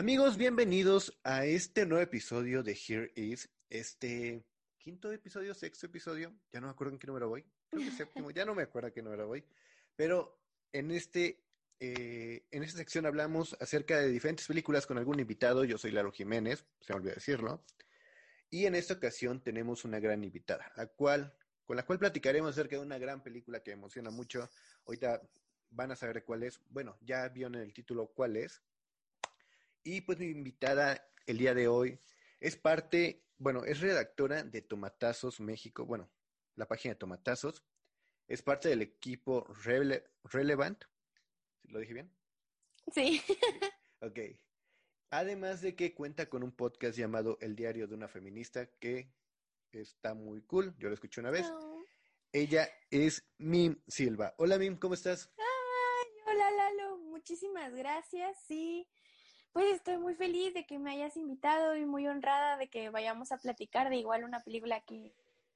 Amigos, bienvenidos a este nuevo episodio de Here Is, este quinto episodio, sexto episodio, ya no me acuerdo en qué número voy, creo que séptimo, ya no me acuerdo en qué número voy, pero en este eh, en esta sección hablamos acerca de diferentes películas con algún invitado. Yo soy Lalo Jiménez, se me olvidó decirlo. Y en esta ocasión tenemos una gran invitada, la cual, con la cual platicaremos acerca de una gran película que emociona mucho. Ahorita van a saber cuál es. Bueno, ya vieron en el título cuál es. Y pues mi invitada el día de hoy es parte, bueno, es redactora de Tomatazos México, bueno, la página de Tomatazos. Es parte del equipo Relevant, ¿Lo dije bien? Sí. ok. Además de que cuenta con un podcast llamado El Diario de una Feminista que está muy cool. Yo lo escuché una vez. Ella es Mim Silva. Hola Mim, ¿cómo estás? Ay, hola Lalo, muchísimas gracias. Sí, pues estoy muy feliz de que me hayas invitado y muy honrada de que vayamos a platicar de igual una película que,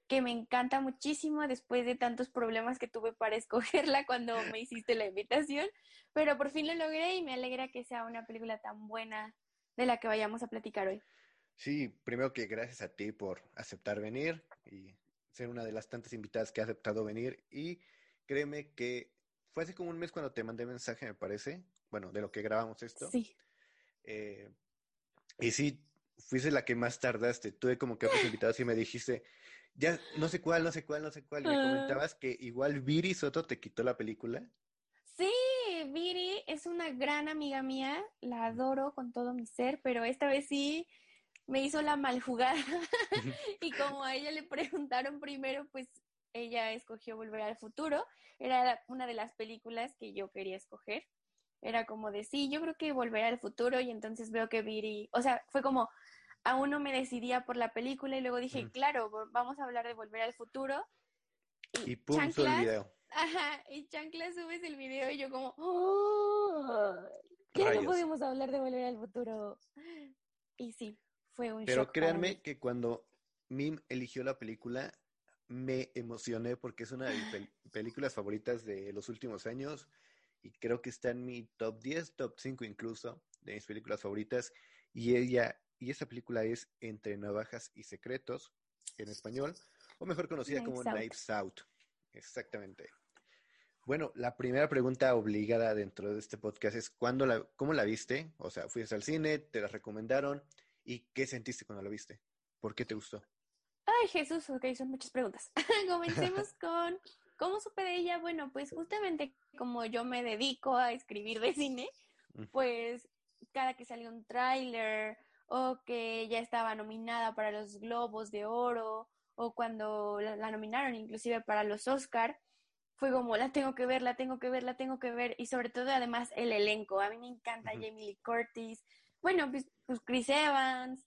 que me encanta muchísimo después de tantos problemas que tuve para escogerla cuando me hiciste la invitación, pero por fin lo logré y me alegra que sea una película tan buena de la que vayamos a platicar hoy. Sí, primero que gracias a ti por aceptar venir y ser una de las tantas invitadas que ha aceptado venir y créeme que fue hace como un mes cuando te mandé mensaje, me parece, bueno, de lo que grabamos esto. Sí. Eh, y sí, fuiste la que más tardaste. Tuve como que otros invitados y me dijiste, ya no sé cuál, no sé cuál, no sé cuál. Me ah. comentabas que igual Viri Soto te quitó la película. Sí, Viri es una gran amiga mía, la adoro con todo mi ser, pero esta vez sí me hizo la maljugada. y como a ella le preguntaron primero, pues ella escogió Volver al Futuro. Era una de las películas que yo quería escoger. Era como de sí, yo creo que Volver al Futuro y entonces veo que Viri, o sea, fue como aún no me decidía por la película y luego dije, claro, vamos a hablar de Volver al Futuro. Y, y pum, el video. Ajá, y Chancla subes el video y yo como, ¡Oh! Ya no podemos hablar de Volver al Futuro. Y sí, fue un Pero créanme que cuando Mim eligió la película, me emocioné porque es una de mis películas favoritas de los últimos años y creo que está en mi top 10, top 5 incluso, de mis películas favoritas. Y ella y esa película es Entre Navajas y Secretos, en español, o mejor conocida como Knives Out. Exactamente. Bueno, la primera pregunta obligada dentro de este podcast es ¿cuándo la, ¿cómo la viste? O sea, ¿fuiste al cine? ¿Te la recomendaron? ¿Y qué sentiste cuando la viste? ¿Por qué te gustó? Ay, Jesús, ok, son muchas preguntas. Comencemos con ¿cómo supe de ella? Bueno, pues justamente como yo me dedico a escribir de cine, pues cada que salió un tráiler o que ya estaba nominada para los Globos de Oro, o cuando la, nominaron inclusive para los Oscar, fue como, la tengo que ver, la tengo que ver, la tengo que ver, y sobre todo además el elenco, a mí me encanta Jamie Lee Curtis, bueno, pues, pues, Chris Evans,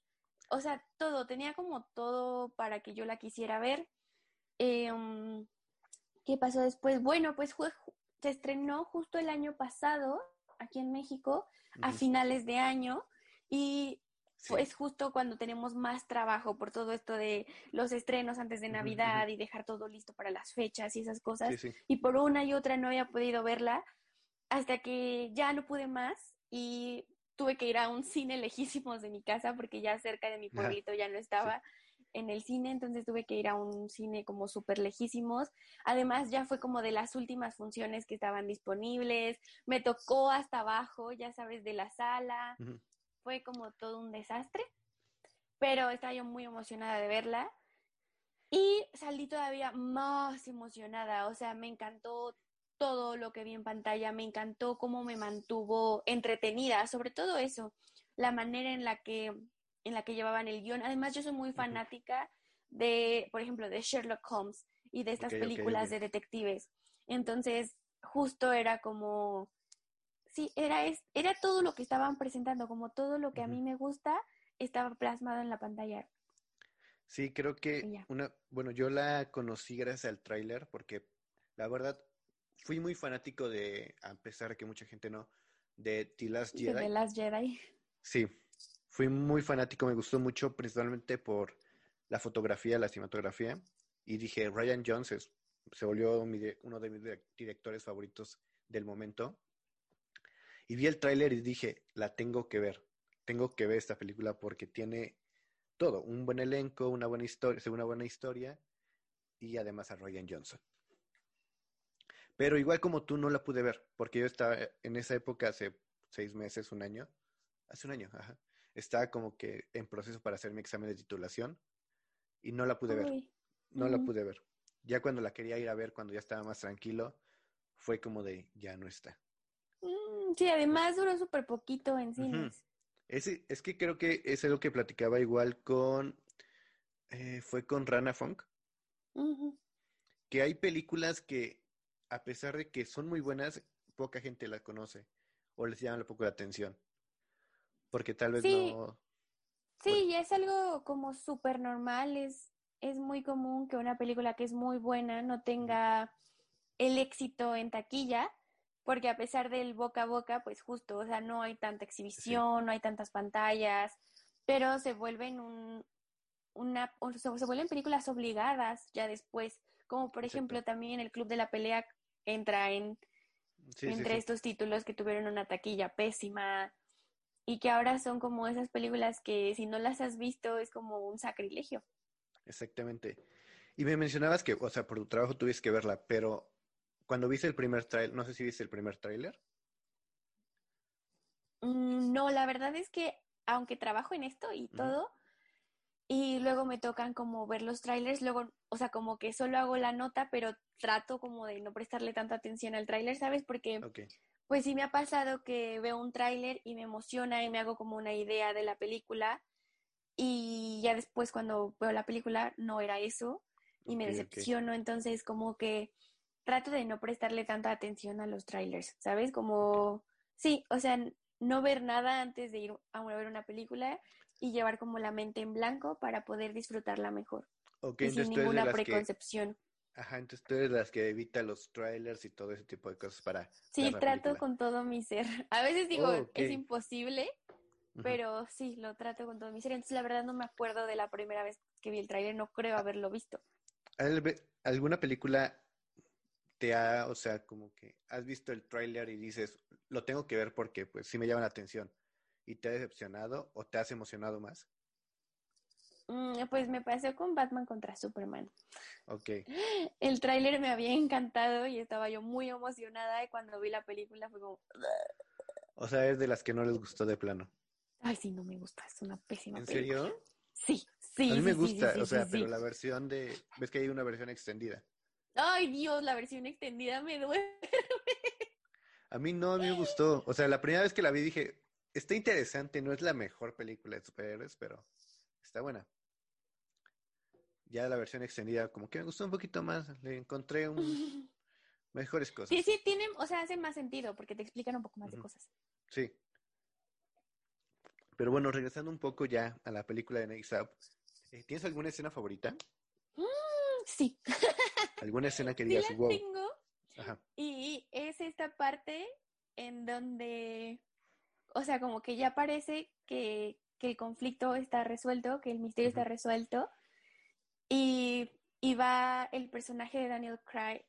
o sea, todo, tenía como todo para que yo la quisiera ver. Em, ¿Qué pasó después? Bueno, pues fue, se estrenó justo el año pasado aquí en México, a finales de año, y es justo cuando tenemos más trabajo por todo esto de los estrenos antes de Navidad y dejar todo listo para las fechas y esas cosas. y por una y otra no había podido verla hasta que ya no pude más y tuve que ir a un cine lejísimos de mi casa porque ya cerca de mi pueblito ya no estaba en el cine, entonces tuve que ir a un cine como súper lejísimos. Además, ya fue como de las últimas funciones que estaban disponibles. Me tocó hasta abajo, ya sabes, de la sala fue como todo un desastre, pero estaba yo muy emocionada de verla y salí todavía más emocionada, o sea, me encantó todo lo que vi en pantalla, me encantó cómo me mantuvo entretenida, sobre todo eso, la manera en la que en la que llevaban el guion. Además, yo soy muy fanática de, por ejemplo, de Sherlock Holmes y de estas películas de detectives. Entonces, justo era como, sí, era, era todo lo que estaban presentando, como todo lo que a mí me gusta estaba plasmado en la pantalla. Sí, creo que una, bueno, yo la conocí gracias al tráiler porque la verdad fui muy fanático de, a pesar de que mucha gente no, de The Last Jedi. De Last Jedi. Sí, fui muy fanático, me gustó mucho principalmente por la fotografía, la cinematografía y dije, Ryan Jones se volvió uno de mis directores favoritos del momento. Y vi el tráiler y dije, la tengo que ver, tengo que ver esta película porque tiene todo, un buen elenco, una buena historia, una buena historia y además a Ryan Johnson. Pero igual como tú no la pude ver, porque yo estaba en esa época hace seis meses, un año, hace un año, ajá, estaba como que en proceso para hacer mi examen de titulación y no la pude ver, no la pude ver. Ya cuando la quería ir a ver, cuando ya estaba más tranquilo, fue como de, ya no está. Mm, sí, además duró súper poquito en cines. es, que creo que es algo que platicaba igual con, eh, fue con Rana Funk, que hay películas que a pesar de que son muy buenas, poca gente las conoce o les llama poco la atención. Porque tal vez no. Sí, y es algo como súper normal. Es, es muy común que una película que es muy buena no tenga el éxito en taquilla, porque a pesar del boca a boca, pues justo, o sea, no hay tanta exhibición, no hay tantas pantallas, pero se vuelven un, una, o se, vuelven películas obligadas ya después, como por ejemplo también el Club de la Pelea entra en entre estos títulos que tuvieron una taquilla pésima y que ahora son como esas películas que si no las has visto es como un sacrilegio. Exactamente. Y me mencionabas que, o sea, por tu trabajo tuviste que verla, pero cuando viste el primer trailer, no sé si viste el primer tráiler. Mm, no, la verdad es que aunque trabajo en esto y todo, y luego me tocan como ver los trailers, luego, o sea, como que solo hago la nota, pero trato como de no prestarle tanta atención al tráiler, ¿sabes? Porque pues sí me ha pasado que veo un tráiler y me emociona y me hago como una idea de la película y ya después cuando veo la película no era eso y me decepciono, entonces como que trato de no prestarle tanta atención a los trailers, ¿sabes? Como, sí, o sea, no ver nada antes de ir a ver una película y llevar como la mente en blanco para poder disfrutarla mejor. y sin ninguna preconcepción. Ajá, entonces tú eres las que evita los trailers y todo ese tipo de cosas para... Sí, trato con todo mi ser. A veces digo, oh, es imposible, pero sí, lo trato con todo mi ser. Entonces la verdad no me acuerdo de la primera vez que vi el trailer, no creo ah. haberlo visto. ¿Alguna película te ha, o sea, como que has visto el tráiler y dices, lo tengo que ver porque pues sí me llama la atención? y te ha decepcionado o te has emocionado más? Mm, pues me pasó con Batman contra Superman. Ok. El tráiler me había encantado y estaba yo muy emocionada y cuando vi la película fue como... O sea, es de las que no les gustó de plano. Ay, sí, no me gusta, es una pésima ¿En película. serio? Sí, sí. A mí me gusta, o sea, pero la versión de... ¿Ves que hay una versión extendida? Ay, Dios, la versión extendida me duele. A mí no, me gustó. O sea, la primera vez que la vi dije, está interesante, no es la mejor película de superhéroes, pero está buena. Ya la versión extendida, como que me gustó un poquito más, le encontré un... mejores cosas. Sí, sí, tienen, o sea, hace más sentido porque te explican un poco más de cosas. Sí. Pero bueno, regresando un poco ya a la película de Next Up, eh, ¿tienes alguna escena favorita? Mm, sí. ¿Alguna escena que digas, sí la tengo. Ajá. Y es esta parte en donde o sea, como que ya parece que, el conflicto está resuelto, que el misterio está resuelto, y, va el personaje de Daniel Craig,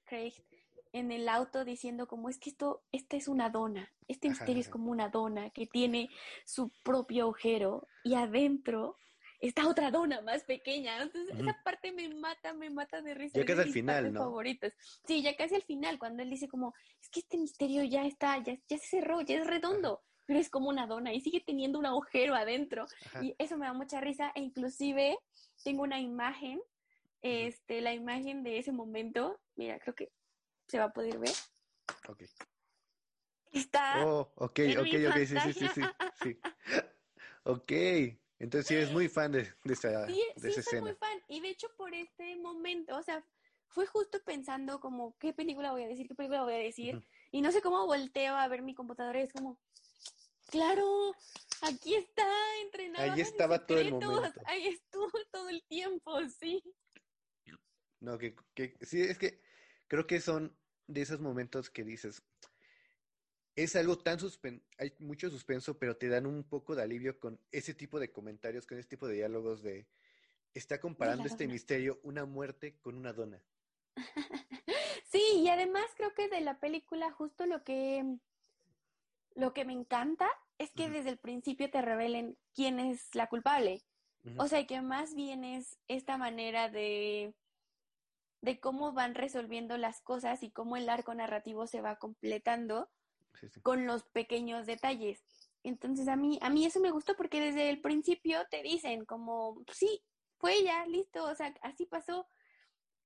en el auto diciendo como es que esto, esta es una dona, este misterio es como una dona que tiene su propio agujero y adentro está otra dona más pequeña. Entonces, esa parte me mata, me mata de risa. Ya casi al final, ¿no? Favoritos. Sí, ya casi al final, cuando él dice como, es que este misterio ya está, ya, ya se cerró, ya es redondo pero es como una dona y sigue teniendo un agujero adentro. Y eso me da mucha risa e inclusive tengo una imagen, este, la imagen de ese momento, mira, creo que se va a poder ver. Ok. Está. Oh, ok, ok, ok, sí, sí, sí, sí, sí. Ok, entonces sí eres muy fan de, de esa, sí, de sí, soy muy fan. Y de hecho por este momento, o sea, fue justo pensando como, ¿qué película voy a decir? ¿Qué película voy a decir? Y no sé cómo volteo a ver mi computadora y es como, claro, aquí está, entrenado. Ahí estaba todo el momento. Ahí estuvo todo el tiempo, sí. No, que, que sí, es que creo que son de esos momentos que dices, es algo tan suspenso, hay mucho suspenso, pero te dan un poco de alivio con ese tipo de comentarios, con ese tipo de diálogos de, está comparando este misterio, una muerte con una dona. sí, y además creo que de la película justo lo que, lo que me encanta es que desde el principio te revelen quién es la culpable. O sea, que más bien es esta manera de de cómo van resolviendo las cosas y cómo el arco narrativo se va completando con los pequeños detalles. Entonces a mí, a mí eso me gustó porque desde el principio te dicen como, sí, fue ella, listo, o sea, así pasó.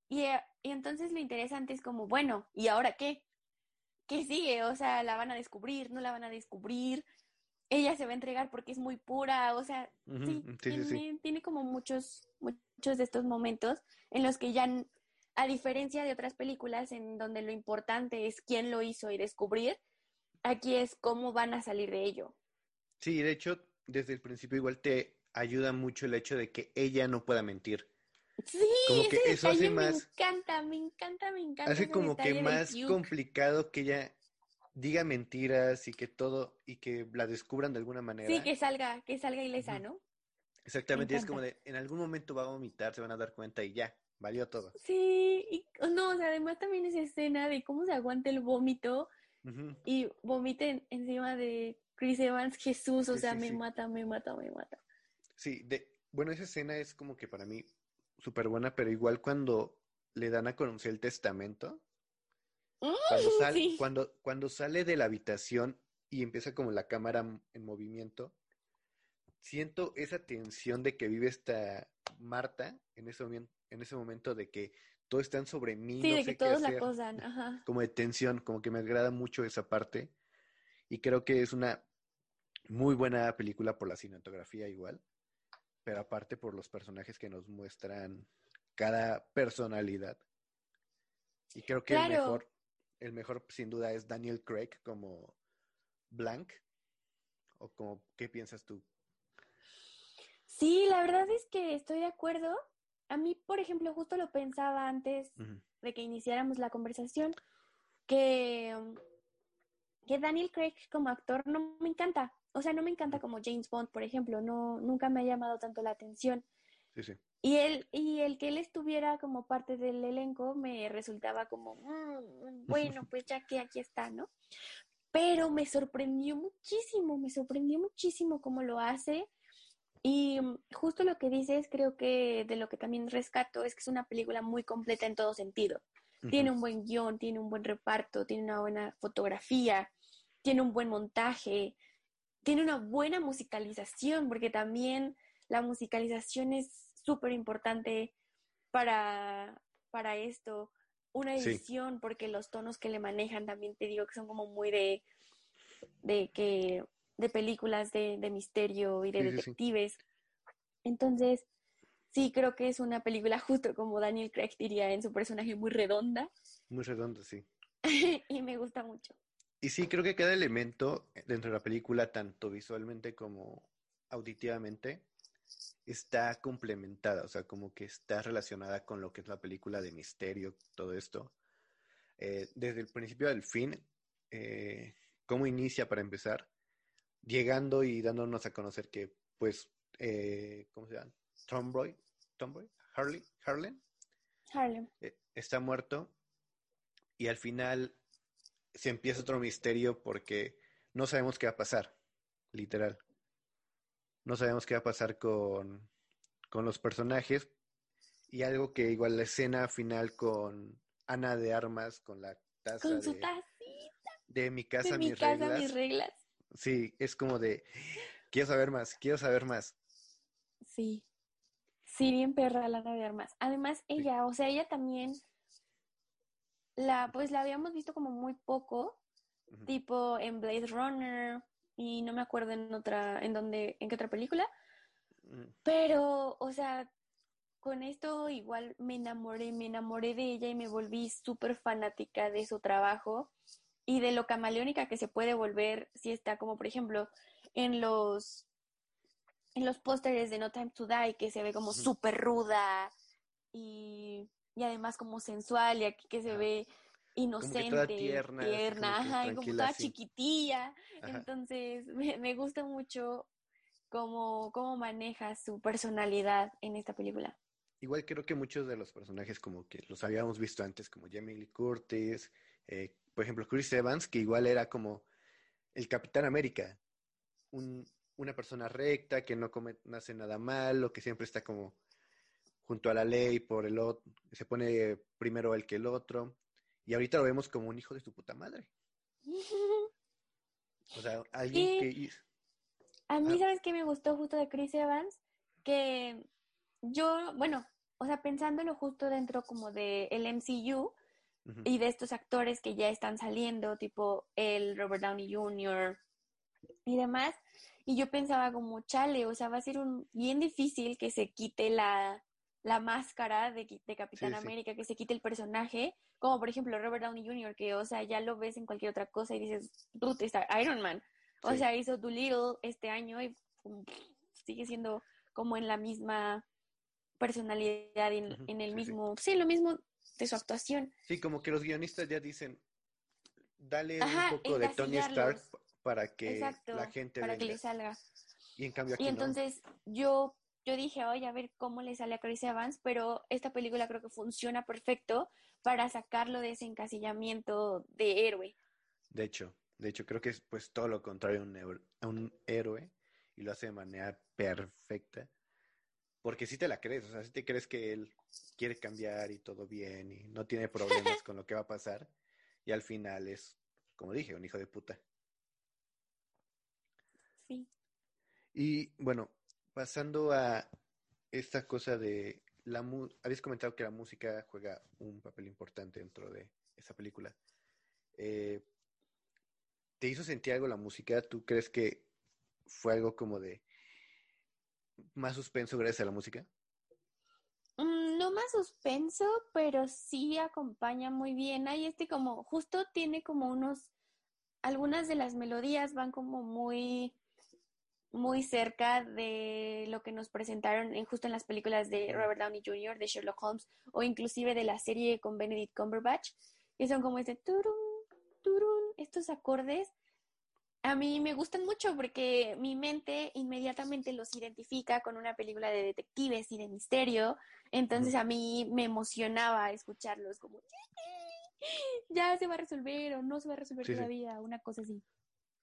Y, eh, y entonces lo interesante es como, bueno, ¿y ahora qué? ¿Qué sigue? O sea, ¿la van a descubrir? ¿No la van a descubrir? Ella se va a entregar porque es muy pura, o sea, sí, tiene, tiene como muchos, muchos de estos momentos en los que ya a diferencia de otras películas en donde lo importante es quién lo hizo y descubrir, aquí es cómo van a salir de ello. Sí, de hecho, desde el principio igual te ayuda mucho el hecho de que ella no pueda mentir. Sí, como que eso hace más. Me encanta, me encanta, me encanta. Hace como que más complicado que ella diga mentiras y que todo y que la descubran de alguna manera. Sí, que salga, que salga ilesa, ¿no? Exactamente, es como de en algún momento va a vomitar, se van a dar cuenta y ya. Valió todo. Sí, y no, o sea, además también esa escena de cómo se aguanta el vómito y vomiten encima de Chris Evans, Jesús, o sea, me mata, me mata, me mata. Sí, de, bueno, esa escena es como que para mí súper buena, pero igual cuando le dan a conocer el testamento, cuando, sale, cuando, cuando sale de la habitación y empieza como la cámara en movimiento, siento esa tensión de que vive esta Marta en ese momento en ese momento de que todos están sobre mí. Sí, de que todos la acosan, ajá. Como de tensión, como que me agrada mucho esa parte. Y creo que es una muy buena película por la cinematografía igual, pero aparte por los personajes que nos muestran cada personalidad. Y creo que el mejor, el mejor sin duda es Daniel Craig como Blank. ¿O como qué piensas tú? Sí, la verdad es que estoy de acuerdo. A mí, por ejemplo, justo lo pensaba antes de que iniciáramos la conversación, que, que Daniel Craig como actor no me encanta. O sea, no me encanta como James Bond, por ejemplo. No, nunca me ha llamado tanto la atención. Sí, sí. Y él, y el que él estuviera como parte del elenco me resultaba como, mm, bueno, pues ya que aquí está, ¿no? Pero me sorprendió muchísimo, me sorprendió muchísimo cómo lo hace. Y mm, justo lo que dices, creo que de lo que también rescato es que es una película muy completa en todo sentido. Tiene un buen guion, tiene un buen reparto, tiene una buena fotografía, tiene un buen montaje, tiene una buena musicalización, porque también la musicalización es súper importante para, para esto. Una edición, porque los tonos que le manejan también te digo que son como muy de, de que de películas de, misterio y de detectives. Entonces, sí creo que es una película justo como Daniel Craig diría en su personaje muy redonda. Muy redonda, sí. y me gusta mucho. Y sí, creo que cada elemento dentro de la película, tanto visualmente como auditivamente, está complementada, o sea, como que está relacionada con lo que es la película de misterio, todo esto. Eh, desde el principio al fin, eh, cómo inicia para empezar, llegando y dándonos a conocer que, pues, eh, ¿cómo se llama? Tomboy, Tomboy, Harley, Harlem, Harlem. Está muerto y al final se empieza otro misterio porque no sabemos qué va a pasar, literal. No sabemos qué va a pasar con, con los personajes y algo que igual la escena final con Ana de Armas, con la taza con su de, de mi casa, de mi mis, casa reglas. mis reglas. Sí, es como de, quiero saber más, quiero saber más. Sí, sí, bien perra Lana de Armas. Además, ella, o sea, ella también, la, pues la habíamos visto como muy poco, tipo en Blade Runner, y no me acuerdo en otra, en dónde, en qué otra película, Mm, pero, o sea, con esto igual me enamoré, me enamoré de ella y me volví súper fanática de su trabajo y de lo camaleónica que se puede volver si está como por ejemplo en los en los pósteres de No Time to Die que se ve como súper ruda y, y, además como sensual y aquí que se ve inocente, tierna, tierna y como toda chiquitilla. Entonces me, me, gusta mucho cómo, cómo maneja su personalidad en esta película. Igual creo que muchos de los personajes como que los habíamos visto antes, como Jamie Lee Curtis, eh, por ejemplo Chris Evans, que igual era como el Capitán América, un, una persona recta, que no, come, no hace nada malo, que siempre está como junto a la ley por el otro, se pone primero él que el otro, y ahorita lo vemos como un hijo de su puta madre. O sea, alguien que... A mí, ¿sabes qué me gustó justo de Chris Evans? Que yo, bueno, o sea, pensándolo justo dentro como de el MCU y de estos actores que ya están saliendo, tipo el Robert Downey Jr. y demás, y yo pensaba como, chale, o sea, va a ser un bien difícil que se quite la, la máscara de, de Capitán América, que se quite el personaje, como por ejemplo Robert Downey Jr., que, o sea, ya lo ves en cualquier otra cosa y dices, dude, está Iron Man. O sea, hizo Doolittle este año y sigue siendo como en la misma personalidad, en, en el mismo, sí, lo mismo de su actuación. Sí, como que los guionistas ya dicen, dale un poco de Tony Stark para que la gente para que le salga. Y en cambio Y entonces yo yo dije, oye, a ver cómo le sale a Chris Evans, pero esta película creo que funciona perfecto para sacarlo de ese encasillamiento de héroe. De hecho, de hecho creo que es pues todo lo contrario a un, a un héroe y lo hace de manera perfecta. Porque si te la crees, o sea, si te crees que él quiere cambiar y todo bien y no tiene problemas con lo que va a pasar y al final es, como dije, un hijo de puta. Sí. Y bueno, pasando a esta cosa de la habéis comentado que la música juega un papel importante dentro de esa película. Eh, ¿Te hizo sentir algo la música? ¿Tú crees que fue algo como de más suspenso gracias a la música? Mm, no más suspenso, pero sí acompaña muy bien. Hay este como, justo tiene como unos, algunas de las melodías van como muy muy cerca de lo que nos presentaron en, justo en las películas de Robert Downey Jr., de Sherlock Holmes, o inclusive de la serie con Benedict Cumberbatch, que son como este turun, turun, estos acordes. A mí me gustan mucho porque mi mente inmediatamente los identifica con una película de detectives y de misterio. Entonces a mí me emocionaba escucharlos como ya se va a resolver o no se va a resolver todavía, una cosa así.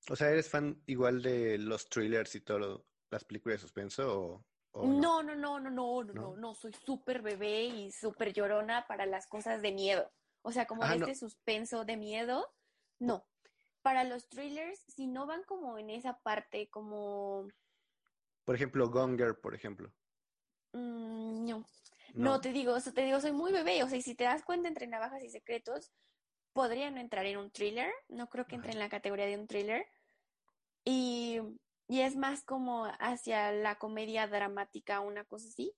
O sea, ¿eres fan igual de los thrillers y todo las películas de suspenso o, no? No, no, no, no, no, no, no, soy súper bebé y súper llorona para las cosas de miedo. O sea, como de este suspenso de miedo, no. Para los thrillers, si no van como en esa parte, como... Por ejemplo, Gonger, por ejemplo. Mm, no. no. te digo, te digo, soy muy bebé. O sea, si te das cuenta entre navajas y secretos, podría no entrar en un thriller, no creo que entre en la categoría de un thriller. Y, es más como hacia la comedia dramática, una cosa así.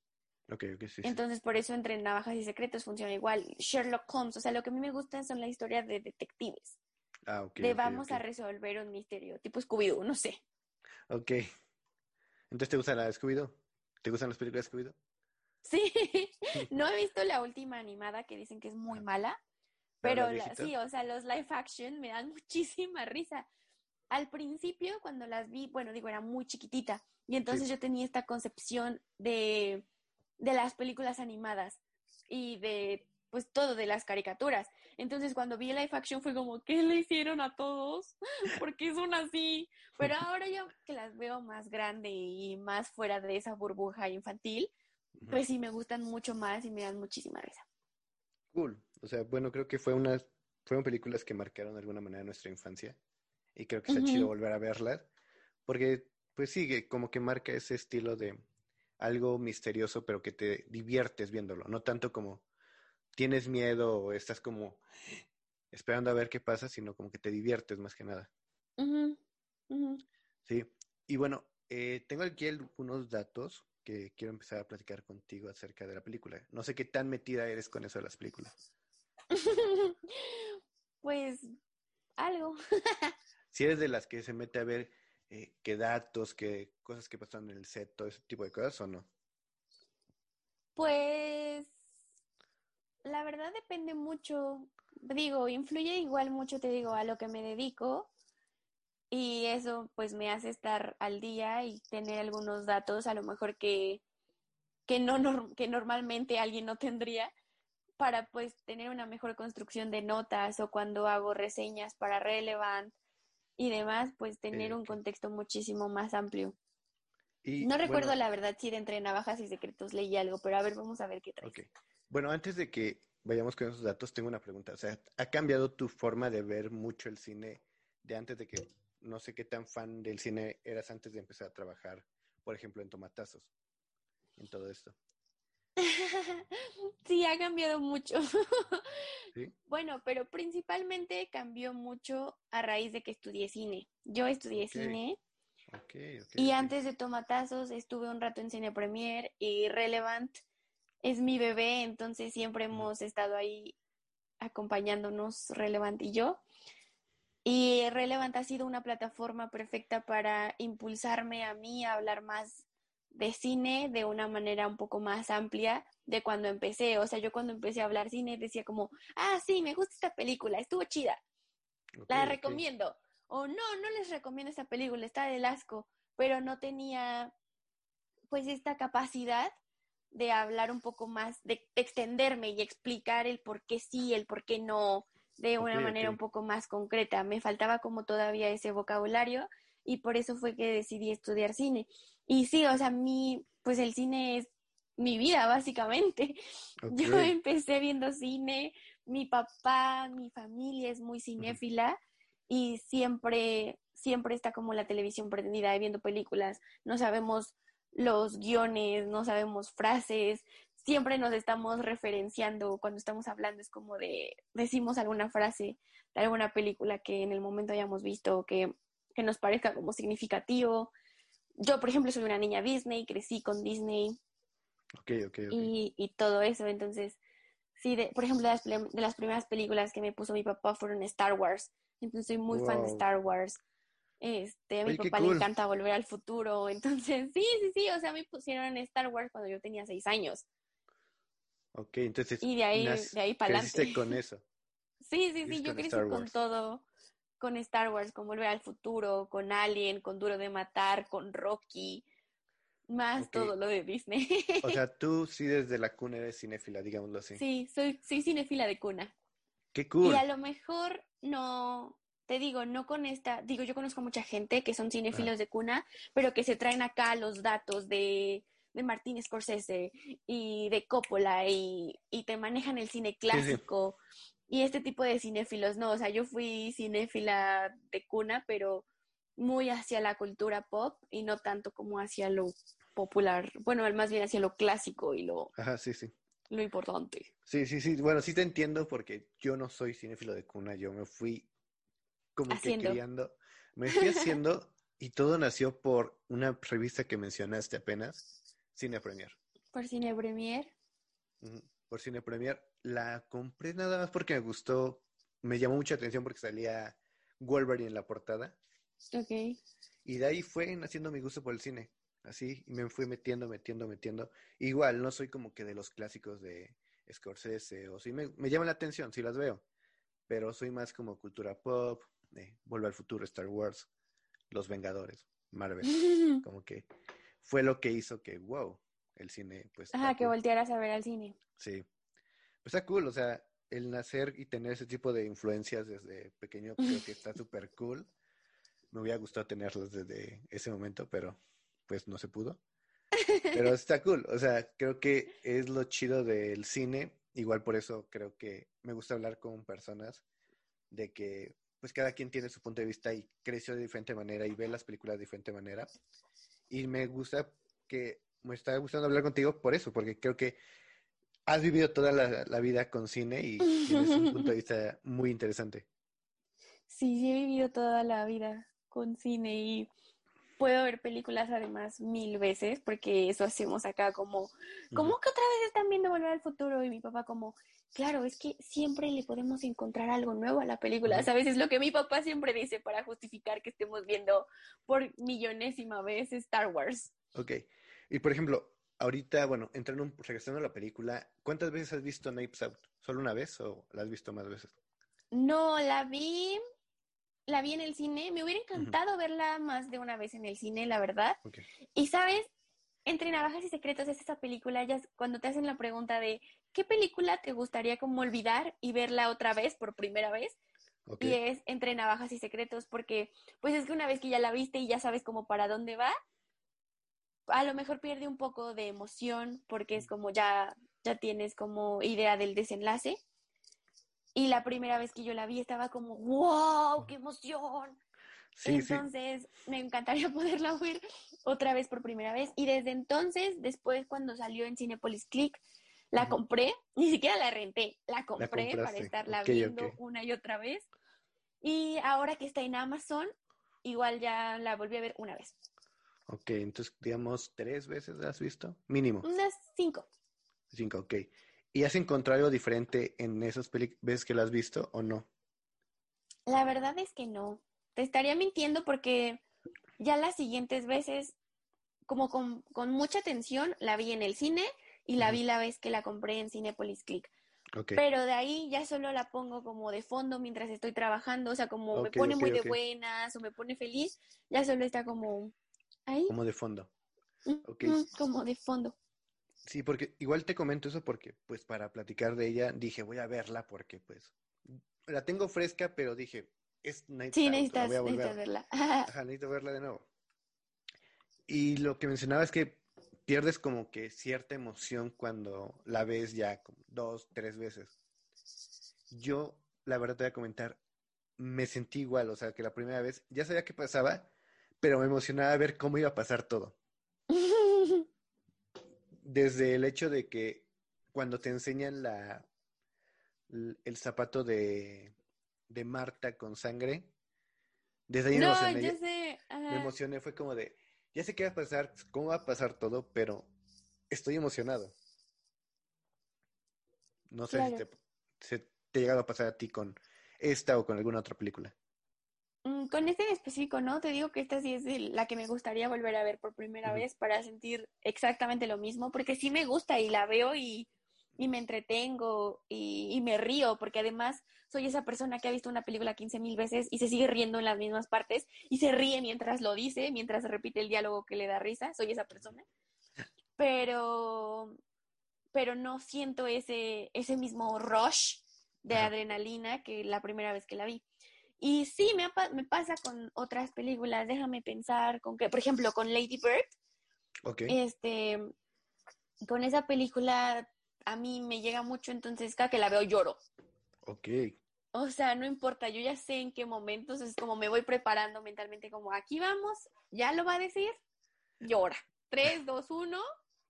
Ok, ok, sí. Entonces, por eso entre Navajas y Secretos funciona igual. Sherlock Holmes, o sea, lo que a mí me gusta son las historias de detectives. Ah, ok. De vamos a resolver un misterio, tipo Scooby-Doo, no sé. Ok. Entonces, ¿te gusta la de Scooby-Doo? ¿Te gustan las películas de Scooby-Doo? Sí, no he visto la última animada que dicen que es muy mala, pero sí, o sea, los live action me dan muchísima risa. Al principio, cuando las vi, bueno, digo, era muy chiquitita. Y entonces yo tenía esta concepción de, de las películas animadas y de, pues, todo, de las caricaturas. Entonces, cuando vi el live action fue como, ¿qué le hicieron a todos? ¿Por qué son así? Pero ahora yo que las veo más grande y más fuera de esa burbuja infantil, pues sí me gustan mucho más y me dan muchísima risa. Cool. O sea, bueno, creo que fue unas, fueron películas que marcaron de alguna manera nuestra infancia. Y creo que está chido volver a verlas. Porque, pues sigue, como que marca ese estilo de algo misterioso, pero que te diviertes viéndolo. No tanto como tienes miedo o estás como esperando a ver qué pasa, sino como que te diviertes más que nada. Sí. Y bueno, eh, tengo aquí algunos datos que quiero empezar a platicar contigo acerca de la película. No sé qué tan metida eres con eso de las películas. pues algo. si eres de las que se mete a ver eh, qué datos, qué cosas que pasan en el set, todo ese tipo de cosas o no. Pues la verdad depende mucho. Digo, influye igual mucho, te digo, a lo que me dedico. Y eso pues me hace estar al día y tener algunos datos a lo mejor que, que, no, que normalmente alguien no tendría para pues tener una mejor construcción de notas o cuando hago reseñas para Relevant y demás, pues tener un contexto muchísimo más amplio. no recuerdo la verdad si de entre navajas y secretos leí algo, pero a ver, vamos a ver qué trae. Bueno, antes de que vayamos con esos datos, tengo una pregunta. O sea, ¿ha cambiado tu forma de ver mucho el cine de antes de que no sé qué tan fan del cine eras antes de empezar a trabajar, por ejemplo, en Tomatazos, en todo esto. sí, ha cambiado mucho. Bueno, pero principalmente cambió mucho a raíz de que estudié cine. Yo estudié cine. y antes de Tomatazos estuve un rato en Cine Premier y Relevant es mi bebé, entonces siempre hemos estado ahí acompañándonos Relevant y yo. Y Relevant ha sido una plataforma perfecta para impulsarme a mí a hablar más de cine de una manera un poco más amplia de cuando empecé. O sea, yo cuando empecé a hablar cine decía como, ah, sí, me gusta esta película, estuvo chida, la recomiendo. O no, no les recomiendo esta película, está del asco, pero no tenía pues esta capacidad de hablar un poco más, de extenderme y explicar el por qué sí, el por qué no, de una manera un poco más concreta. Me faltaba como todavía ese vocabulario y por eso fue que decidí estudiar cine. Y sí, o sea, mi, pues el cine es mi vida, básicamente. Yo empecé viendo cine, mi papá, mi familia es muy cinéfila y siempre, siempre está como la televisión pretendida viendo películas. No sabemos los guiones, no sabemos frases, siempre nos estamos referenciando cuando estamos hablando, es como de, decimos alguna frase de alguna película que en el momento hayamos visto que, que nos parezca como significativo. Yo, por ejemplo, soy una niña Disney, crecí con Disney. Y, y todo eso, entonces, sí, de, por ejemplo, de las, de las, primeras películas que me puso mi papá fueron Star Wars, entonces soy muy fan de Star Wars. Este, a mi papá le encanta volver al futuro, entonces, sí, sí, sí, o sea, me pusieron Star Wars cuando yo tenía seis años. Ok, entonces. Y de ahí, de ahí para adelante. con eso. Sí, sí, sí, yo crecí con todo, con Star Wars, con Volver al Futuro, con Alien, con Duro de Matar, con Rocky, más todo lo de Disney. o sea, tú sí desde la cuna eres cinéfila, digámoslo así. Sí, soy, soy cinéfila de cuna. Qué cool. Y a lo mejor no, te digo, no con esta, digo, yo conozco mucha gente que son cinéfilos de cuna, pero que se traen acá los datos de de Martín Scorsese y de Coppola y, te manejan el cine clásico y este tipo de cinéfilos, no, o sea, yo fui cinéfila de cuna, pero muy hacia la cultura pop y no tanto como hacia lo popular, bueno, más bien hacia lo clásico y lo, Ajá, sí, sí. lo importante. Sí, sí, sí, bueno, sí te entiendo porque yo no soy cinéfilo de cuna, yo me fui como que criando, me fui haciendo y todo nació por una revista que mencionaste apenas, Cine Premier. ¿Por Cine Premier? Por Cine Premier. La compré nada más porque me gustó, me llamó mucha atención porque salía Wolverine en la portada. Ok. Y de ahí fue naciendo mi gusto por el cine. Así, y me fui metiendo, metiendo, metiendo. Igual, no soy como que de los clásicos de Scorsese, o sí me, me llaman la atención, sí las veo. Pero soy más como cultura pop, de Vuelve al futuro, Star Wars, Los Vengadores, Marvel. como que fue lo que hizo que, wow, el cine, pues... Ajá, que voltearas a ver al cine. Sí. Pues está cool, o sea, el nacer y tener ese tipo de influencias desde pequeño creo que está súper cool. Me hubiera gustado tenerlos desde ese momento, pero pues no se pudo. Pero está cool, o sea, creo que es lo chido del cine. Igual por eso creo que me gusta hablar con personas de que pues cada quien tiene su punto de vista y creció de diferente manera y ve las películas de diferente manera y me gusta que me está gustando hablar contigo por eso, porque creo que has vivido toda la, vida con cine y tienes un punto de vista muy interesante. Sí, sí he vivido toda la vida con cine y puedo ver películas además mil veces, porque eso hacemos acá como, ¿cómo que otra vez están viendo Volver al Futuro? Y mi papá como, claro, es que siempre le podemos encontrar algo nuevo a la película, ¿sabes? Es lo que mi papá siempre dice para justificar que estemos viendo por millonésima vez Star Wars. Ok. Y por ejemplo, ahorita, bueno, entrando, regresando a la película, ¿cuántas veces has visto Knives Out? ¿Solo una vez o la has visto más veces? No, la vi, la vi en el cine. Me hubiera encantado verla más de una vez en el cine, la verdad. Y sabes, entre Navajas y Secretos es esa película, ya cuando te hacen la pregunta de ¿qué película te gustaría como olvidar y verla otra vez por primera vez? Y es Entre Navajas y Secretos, porque pues es que una vez que ya la viste y ya sabes como para dónde va, a lo mejor pierde un poco de emoción porque es como ya, ya tienes como idea del desenlace. Y la primera vez que yo la vi estaba como, wow, qué emoción. entonces, me encantaría poderla ver otra vez por primera vez. Y desde entonces, después cuando salió en Cinepolis Click, la compré, ni siquiera la renté, la compré para estarla viendo una y otra vez. Y ahora que está en Amazon, igual ya la volví a ver una vez. Ok, entonces digamos tres veces la has visto, mínimo. Unas cinco. Cinco, ok. ¿Y has encontrado algo diferente en esas veces que la has visto o no? La verdad es que no. Te estaría mintiendo porque ya las siguientes veces, como con, mucha atención, la vi en el cine y la vi la vez que la compré en Cinepolis Click. Pero de ahí ya solo la pongo como de fondo mientras estoy trabajando, o sea, como me pone muy de buenas o me pone feliz, ya solo está como ahí. Como de fondo. como de fondo. Sí, porque igual te comento eso porque, pues, para platicar de ella, dije, voy a verla porque, pues, la tengo fresca, pero dije, es Night Sí, necesitas, verla. Ajá, necesito verla de nuevo. Y lo que mencionaba es que pierdes como que cierta emoción cuando la ves ya como dos, tres veces. Yo, la verdad te voy a comentar, me sentí igual, o sea, que la primera vez ya sabía qué pasaba, pero me emocionaba ver cómo iba a pasar todo. desde el hecho de que cuando te enseñan la, el zapato de, de Marta con sangre, desde ahí no, me emocioné. Me emocioné, fue como de, ya sé qué va a pasar, cómo va a pasar todo, pero estoy emocionado. No sé si te, se te ha llegado a pasar a ti con esta o con alguna otra película. Mm, con este en específico, ¿no? Te digo que esta sí es la que me gustaría volver a ver por primera vez para sentir exactamente lo mismo, porque sí me gusta y la veo y, me entretengo y, me río, porque además soy esa persona que ha visto una película 15 mil veces y se sigue riendo en las mismas partes y se ríe mientras lo dice, mientras repite el diálogo que le da risa, soy esa persona. Pero, pero no siento ese, ese mismo rush de adrenalina que la primera vez que la vi. Y sí, me, me pasa con otras películas, déjame pensar, con que, por ejemplo, con Lady Bird. Este, con esa película a mí me llega mucho, entonces cada que la veo lloro. Ok. O sea, no importa, yo ya sé en qué momentos, es como me voy preparando mentalmente, como aquí vamos, ya lo va a decir, llora. Tres, dos, uno,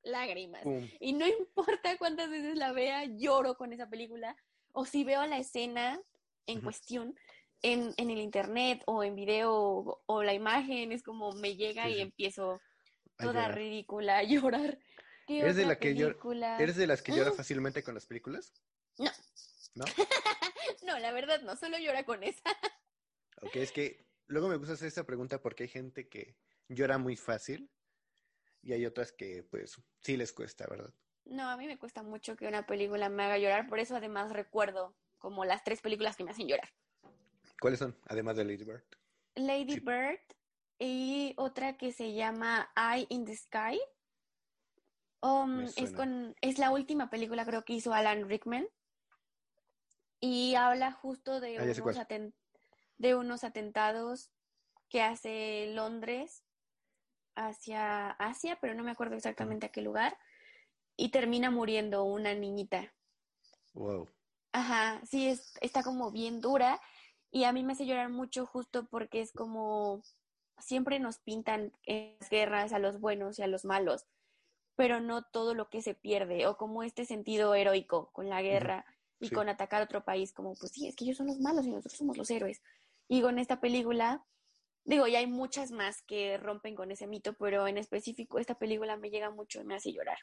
lágrimas. Y no importa cuántas veces la vea, lloro con esa película. O si veo la escena en cuestión, en, en el internet o en video o, la imagen, es como me llega y empiezo toda ridícula a llorar. ¿Eres de, la que llora, ¿Eres de las que llora fácilmente con las películas? No. ¿No? no, la verdad no, solo llora con esa. ok, es que luego me gusta hacer esta pregunta porque hay gente que llora muy fácil y hay otras que pues sí les cuesta, ¿verdad? No, a mí me cuesta mucho que una película me haga llorar, por eso además recuerdo como las tres películas que me hacen llorar. ¿Cuáles son, además de Lady Bird? Lady Bird y otra que se llama Eye in the Sky. Um, es, con, es la última película creo que hizo Alan Rickman y habla justo de, ah, unos, de unos atentados que hace Londres hacia Asia, pero no me acuerdo exactamente a qué lugar, y termina muriendo una niñita. Wow. Ajá, sí, es, está como bien dura y a mí me hace llorar mucho justo porque es como siempre nos pintan en las guerras a los buenos y a los malos, pero no todo lo que se pierde, o como este sentido heroico con la guerra y con atacar a otro país, como pues sí, es que ellos son los malos y nosotros somos los héroes. Y con esta película Digo, ya hay muchas más que rompen con ese mito, pero en específico esta película me llega mucho y me hace llorar.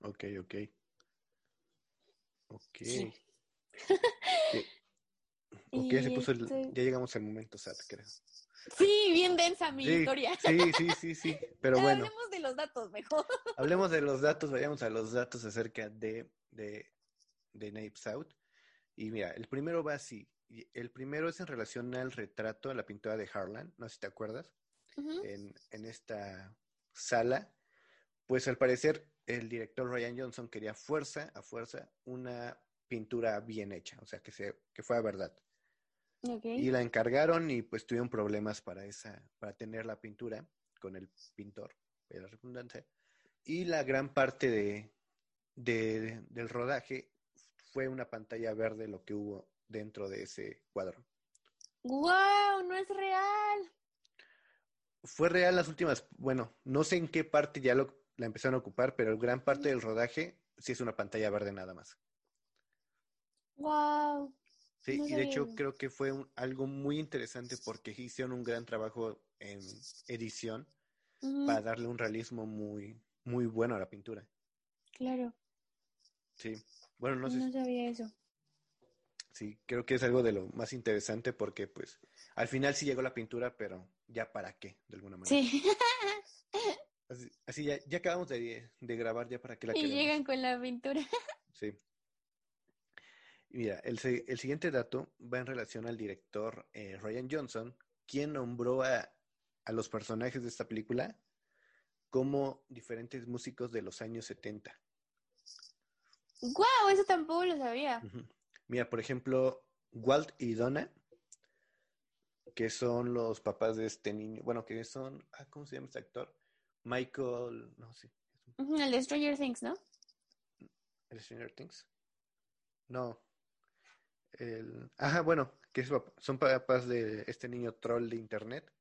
Ok, ok. Ok. Sí. Ok, ya se Y puso el- este- ya llegamos al momento sad, creo. Sí, bien densa mi Sí, historia. sí, sí, sí, sí. Pero bueno, Hablemos de los datos mejor. hablemos de los datos, vayamos a los datos acerca de, de, de Knives Out. Y mira, el primero va así. El primero es en relación al retrato, a la pintura de Harlan, no sé si te acuerdas, en, en esta sala. Pues al parecer el director Ryan Johnson quería fuerza, a fuerza, una pintura bien hecha, o sea, que, se, que fuera verdad. Y la encargaron y pues tuvieron problemas para esa, para tener la pintura con el pintor, de la redundancia. Y la gran parte de, de- del rodaje fue una pantalla verde lo que hubo dentro de ese cuadro. ¡Wow! No es real. Fue real las últimas, bueno, no sé en qué parte ya lo, la empezaron a ocupar, pero gran parte del rodaje sí es una pantalla verde nada más. ¡Wow! Sí, No y de hecho creo que fue un- algo muy interesante porque hicieron un gran trabajo en edición para darle un realismo muy, muy bueno a la pintura. Claro, Sí. Bueno, no sé, no sabía eso. sí, creo que es algo de lo más interesante porque pues al final sí llegó la pintura, pero ya para qué, de alguna manera. Sí. Así, así ya, ya acabamos de, de grabar, ya para qué la y queremos. llegan con la pintura. Sí. Mira, el, el siguiente dato va en relación al director eh, Ryan Johnson, quien nombró a, a los personajes de esta película como diferentes músicos de los años 70. ¡Wow! Eso tampoco lo sabía. Mira, por ejemplo, Walt y Donna, que son los papás de este niño, bueno, que son, ah, ¿cómo se llama este actor? Michael, no sé, Ujú, El de Stranger Things, ¿no? ¿el Stranger Things? No. El, ajá, bueno, que es son papás de este niño troll de internet.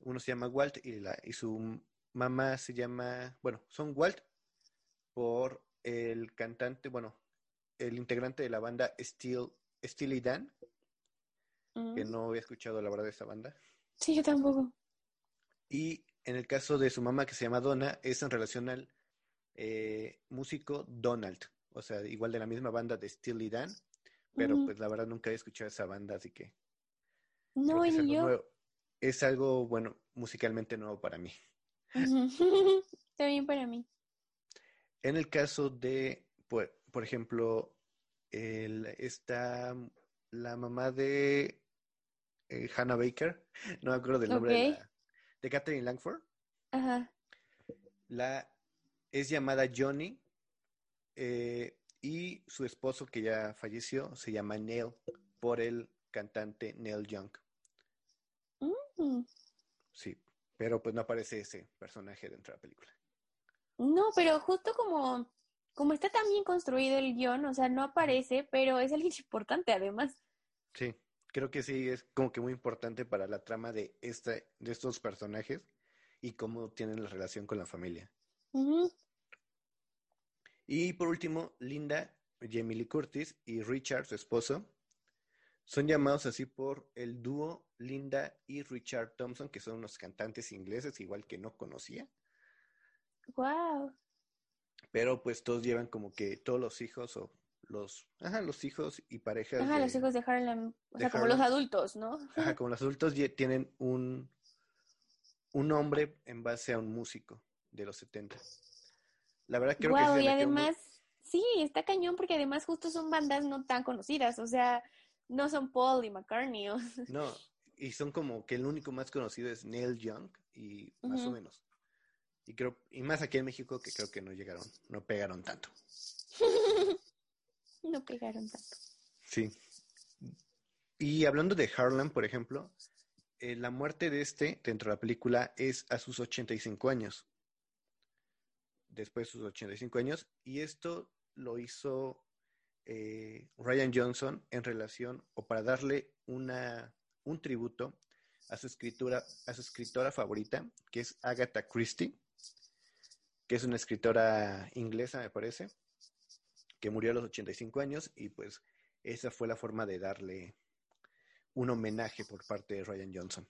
Uno se llama Walt y, la, y su mamá se llama, bueno, son Walt por el cantante, bueno, el integrante de la banda Steel, Steely Dan, que Ujú. no había escuchado la verdad de esa banda. Sí, yo tampoco. Y en el caso de su mamá, que se llama Donna, es en relación al eh, músico Donald, o sea, igual de la misma banda de Steely Dan, pero pues la verdad nunca había escuchado esa banda, así que No, que ni algo yo. nuevo. Es algo, bueno, musicalmente nuevo para mí. Ujú. Está bien para mí. En el caso de, por, por ejemplo, el, está la mamá de eh, Hannah Baker, no me acuerdo del nombre de, la, de Catherine Langford, Ajá. la, es llamada Johnny eh, y su esposo que ya falleció se llama Neil por el cantante Neil Young. Mm. Sí, pero pues no aparece ese personaje dentro de la película. No, pero justo como, como está tan bien construido el guion, o sea, no aparece, pero es alguien importante además. Sí, creo que sí es como que muy importante para la trama de esta, de estos personajes y cómo tienen la relación con la familia. Ujú. Y por último, Linda, Jamie Lee Curtis y Richard, su esposo, son llamados así por el dúo Linda y Richard Thompson, que son unos cantantes ingleses, igual que no conocía, Wow. pero pues todos llevan como que todos los hijos o los, ajá, los hijos y parejas Ajá, de- los hijos de Harlem, o de sea, como los adultos, ¿no? Ajá, como los adultos tienen un, un nombre en base a un músico de los 70. La verdad creo que Wow, sí se y muy- además, sí, está cañón porque además justo son bandas no tan conocidas, o sea, no son Paul y McCartney. o- No, y son como que el único más conocido es Neil Young y más o menos. Y creo, y más aquí en México que creo que no llegaron, no pegaron tanto. no pegaron tanto. Sí. Y hablando de Harlem, por ejemplo, eh, la muerte de este dentro de la película es a sus 85 años. Después de sus 85 años. Y esto lo hizo eh, Ryan Johnson en relación o para darle una, un tributo a su escritura, a su escritora favorita, que es Agatha Christie, que es una escritora inglesa, me parece, que murió a los 85 años y pues esa fue la forma de darle un homenaje por parte de Ryan Johnson.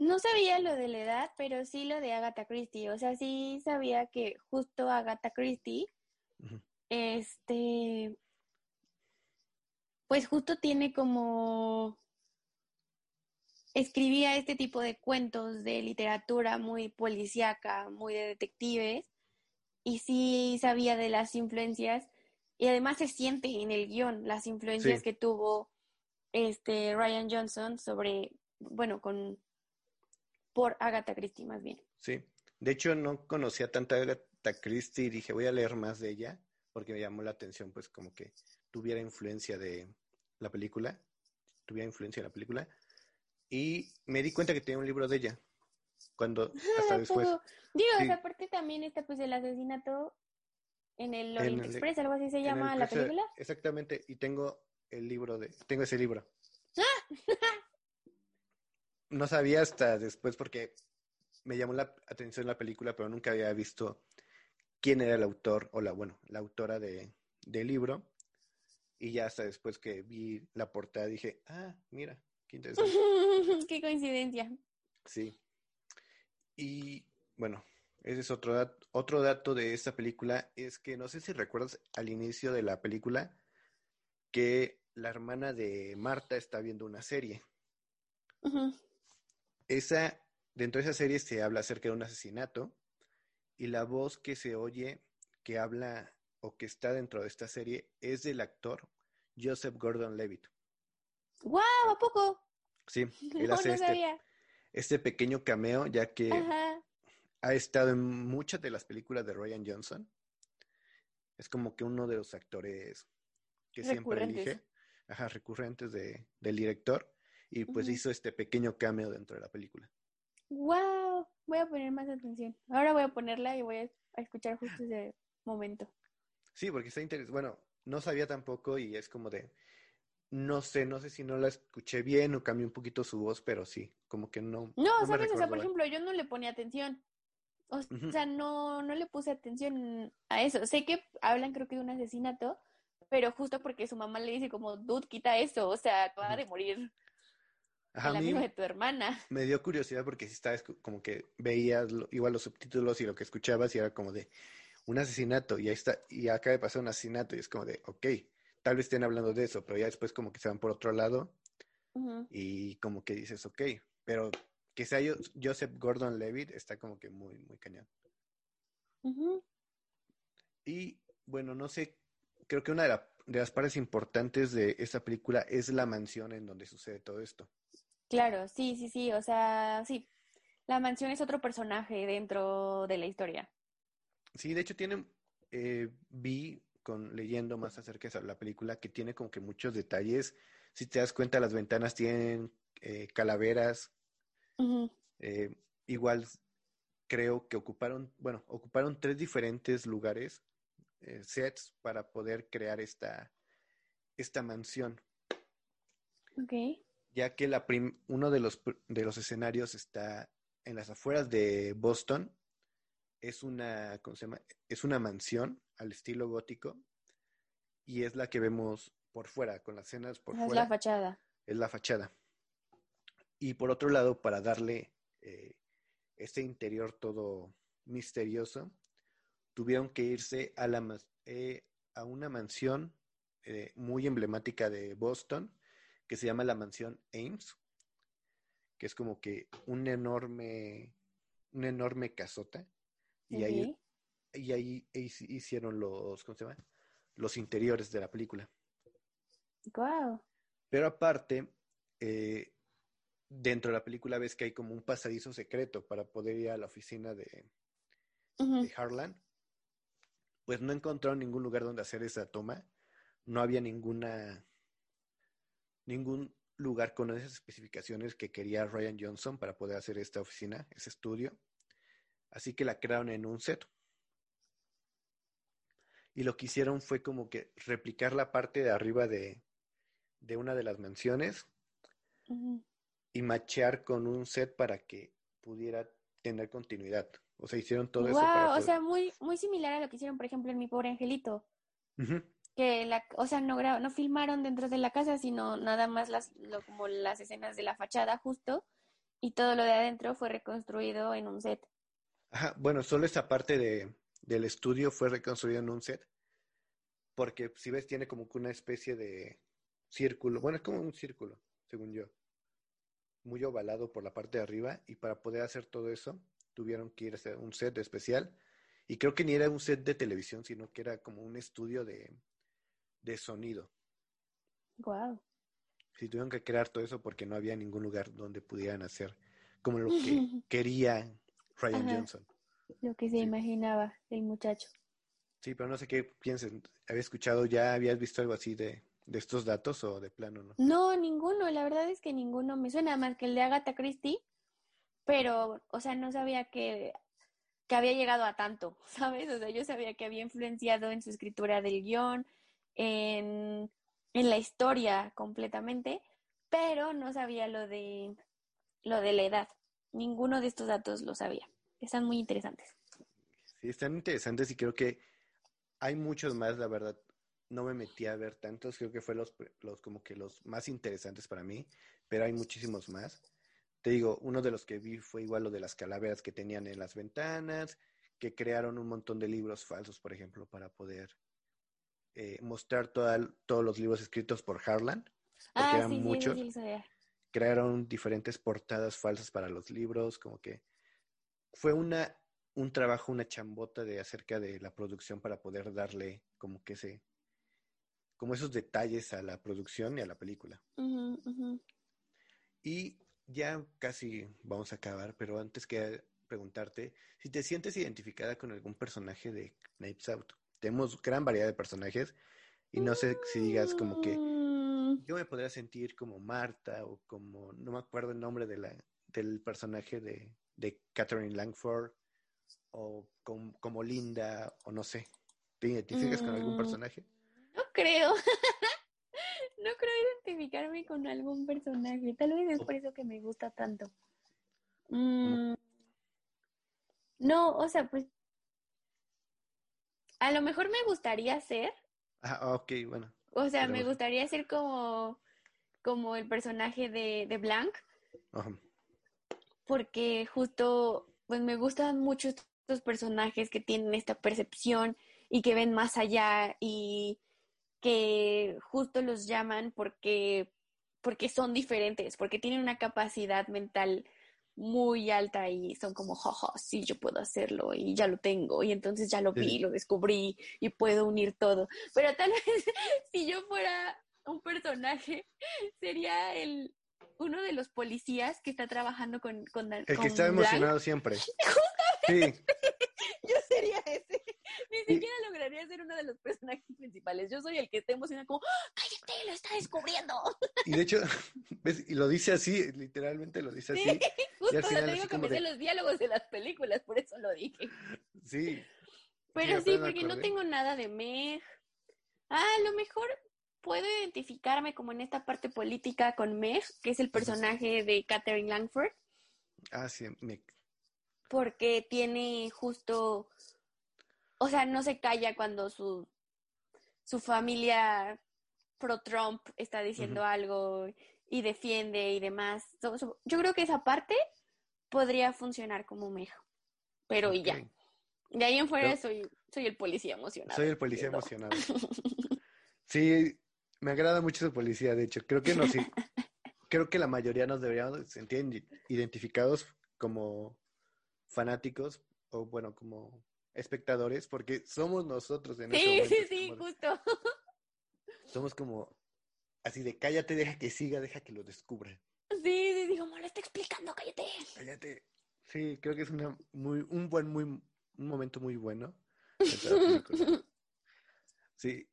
No sabía lo de la edad, pero sí lo de Agatha Christie. O sea, sí sabía que justo Agatha Christie, este, pues justo tiene como escribía este tipo de cuentos de literatura muy policíaca, muy de detectives, y sí sabía de las influencias, y además se siente en el guion las influencias que tuvo este Ryan Johnson sobre, bueno, con por Agatha Christie más bien. Sí, de hecho no conocía tanta Agatha Christie y dije voy a leer más de ella porque me llamó la atención pues como que tuviera influencia de la película, tuviera influencia de la película y me di cuenta que tenía un libro de ella cuando hasta después. Digo, aparte también está pues el asesinato en el Orient Express, algo así se llama la película. Exactamente, y tengo el libro de, tengo ese libro. no sabía hasta después porque me llamó la atención la película, pero nunca había visto quién era el autor o la, bueno, la autora de, del libro. Y ya hasta después que vi la portada dije, ah, mira, qué interesante. qué coincidencia. Sí. Y bueno, ese es otro, dato, otro dato de esta película, es que no sé si recuerdas al inicio de la película que la hermana de Marta está viendo una serie. Esa, dentro de esa serie se habla acerca de un asesinato y la voz que se oye, que habla o que está dentro de esta serie es del actor Joseph Gordon-Levitt. ¡Wow! ¿A poco? Sí, él hace este, este, pequeño cameo ya que ha estado en muchas de las películas de Ryan Johnson. Es como que uno de los actores que siempre elige, ajá, recurrentes de, del director y pues hizo este pequeño cameo dentro de la película. ¡Wow! Voy a poner más atención. Ahora voy a ponerla y voy a, escuchar justo ese momento. Sí, porque está interesante. Bueno, no sabía tampoco y es como de, no sé, no sé si no la escuché bien o cambió un poquito su voz, pero sí, como que no. No, sabes, o sea, por ejemplo, yo no le ponía atención. O sea, no, no le puse atención a eso. Sé que hablan, creo que de un asesinato, pero justo porque su mamá le dice como, dude, quita eso, o sea, acaba de morir Ajá, el de tu hermana. Me dio curiosidad porque si estabas como que veías igual los subtítulos y lo que escuchabas y era como de un asesinato y ahí está, y acaba de pasar un asesinato y es como de, ok, tal vez estén hablando de eso, pero ya después como que se van por otro lado y como que dices, ok, pero que sea Joseph Gordon Levitt está como que muy, muy cañón. Y bueno, no sé, creo que una de, de, las partes importantes de esta película es la mansión en donde sucede todo esto. Claro, sí, sí, sí, o sea, sí, la mansión es otro personaje dentro de la historia. Sí, de hecho tiene, eh, vi con leyendo más acerca de la película que tiene como que muchos detalles. Si te das cuenta, las ventanas tienen eh, calaveras. Eh, igual creo que ocuparon, bueno, ocuparon tres diferentes lugares, eh, sets, para poder crear esta, esta mansión. Ok. Ya que la uno de los, de los escenarios está en las afueras de Boston. Es una, ¿cómo se llama? Es una mansión al estilo gótico y es la que vemos por fuera, con las escenas por fuera. Es la fachada. Es la fachada. Y por otro lado, para darle eh, este interior todo misterioso, tuvieron que irse a, la, eh, a una mansión eh, muy emblemática de Boston, que se llama la mansión Ames, que es como que un enorme, una enorme casota. Y ahí y ahí hicieron los, ¿cómo se llama? Los interiores de la película. Wow. Pero aparte, eh, dentro de la película ves que hay como un pasadizo secreto para poder ir a la oficina de, de Harlan. Pues no encontraron ningún lugar donde hacer esa toma. No había ninguna ningún lugar con esas especificaciones que quería Ryan Johnson para poder hacer esta oficina, ese estudio. Así que la crearon en un set y lo que hicieron fue como que replicar la parte de arriba de, una de las mansiones y machear con un set para que pudiera tener continuidad. O sea, hicieron todo eso. Para O sea, muy, muy similar a lo que hicieron, por ejemplo, en Mi Pobre Angelito. O sea, no, no filmaron dentro de la casa, sino nada más las, como las escenas de la fachada justo. y todo lo de adentro fue reconstruido en un set. Ajá, bueno, solo esa parte de, del estudio fue reconstruido en un set, porque si ves tiene como que una especie de círculo, bueno, es como un círculo, según yo, muy ovalado por la parte de arriba, y para poder hacer todo eso tuvieron que ir a hacer un set especial, y creo que ni era un set de televisión, sino que era como un estudio de, de sonido. Wow. Sí, tuvieron que crear todo eso porque no había ningún lugar donde pudieran hacer como lo que quería Ryan Ajá. Johnson. Lo que se Sí. imaginaba el muchacho. Sí, pero no sé qué piensen. ¿Habías escuchado, ya habías visto algo así de, de estos datos o de plano no? No, ninguno, la verdad es que ninguno me suena más que el de Agatha Christie, pero, o sea, no sabía que, que había llegado a tanto, ¿sabes? O sea, yo sabía que había influenciado en su escritura del guion, en, en la historia completamente, pero no sabía lo de, lo de la edad. Ninguno de estos datos lo sabía. Están muy interesantes. Sí, están interesantes y creo que hay muchos más, la verdad. No me metí a ver tantos, creo que fue los, los como que los más interesantes para mí, pero hay muchísimos más. Te digo, uno de los que vi fue igual lo de las calaveras que tenían en las ventanas, que crearon un montón de libros falsos, por ejemplo, para poder eh, mostrar toda- todos los libros escritos por Harlan, porque Ah, eran sí, sí, muchos. sí sabía. crearon diferentes portadas falsas para los libros, como que fue una un trabajo, una chambota de acerca de la producción para poder darle como que ese como esos detalles a la producción y a la película. Y ya casi vamos a acabar, pero antes que preguntarte si te sientes identificada con algún personaje de Knives Out. Tenemos gran variedad de personajes y no sé si digas como que Mm, yo me podría sentir como Marta o como, no me acuerdo el nombre de la, del personaje de, de Catherine Langford o com- como Linda o no sé. ¿Te identificas con algún Mm. personaje? No creo. No creo identificarme con algún personaje. Tal vez es por eso que me gusta tanto. Mm, No, o sea, pues a lo mejor me gustaría ser, Ah, ok, bueno. o sea, Pero- me gustaría ser como, como el personaje de, de Blanc, Ajá. porque justo, pues me gustan mucho estos personajes que tienen esta percepción y que ven más allá y que justo los llaman porque, porque son diferentes, porque tienen una capacidad mental muy alta y son como, jaja, sí, yo puedo hacerlo y ya lo tengo y entonces ya lo vi, sí. lo descubrí y puedo unir todo. Pero tal vez si yo fuera un personaje, sería el uno de los policías que está trabajando con, con, El que está Blanc. emocionado siempre. Sí, Yo sería ese. Ni Y- lograría ser uno de los personajes principales. Yo soy el que está emocionado como, ¡Ah, cállate, lo está descubriendo. y de hecho, ¿ves? Y lo dice así, literalmente lo dice Sí, así. justo, al o sea, final te así digo que me de- los diálogos de las películas, por eso lo dije. Sí. Pero sí, porque no tengo nada de Meg. Ah, a lo mejor puedo identificarme como en esta parte política con Meg, que es el personaje de Catherine Langford, Ah, sí, me- porque tiene justo, o sea, no se calla cuando su, su familia pro-Trump está diciendo algo y defiende y demás. So- so- yo creo que esa parte podría funcionar como Meg, pero y ya. De ahí en fuera Pero- soy, soy el policía emocionado. Soy el policía Perdón. emocionado. Sí, me agrada mucho su policía, de hecho. Creo que nos, creo que la mayoría nos deberíamos sentir identificados como fanáticos o bueno, como espectadores, porque somos nosotros en ese Sí, momento. sí, sí, Somos, justo. somos como así de cállate, deja que siga, deja que lo descubra. Sí, sí, digo, me lo está explicando, cállate. Cállate. Sí, creo que es una muy, un buen, muy, un momento muy bueno. Sí.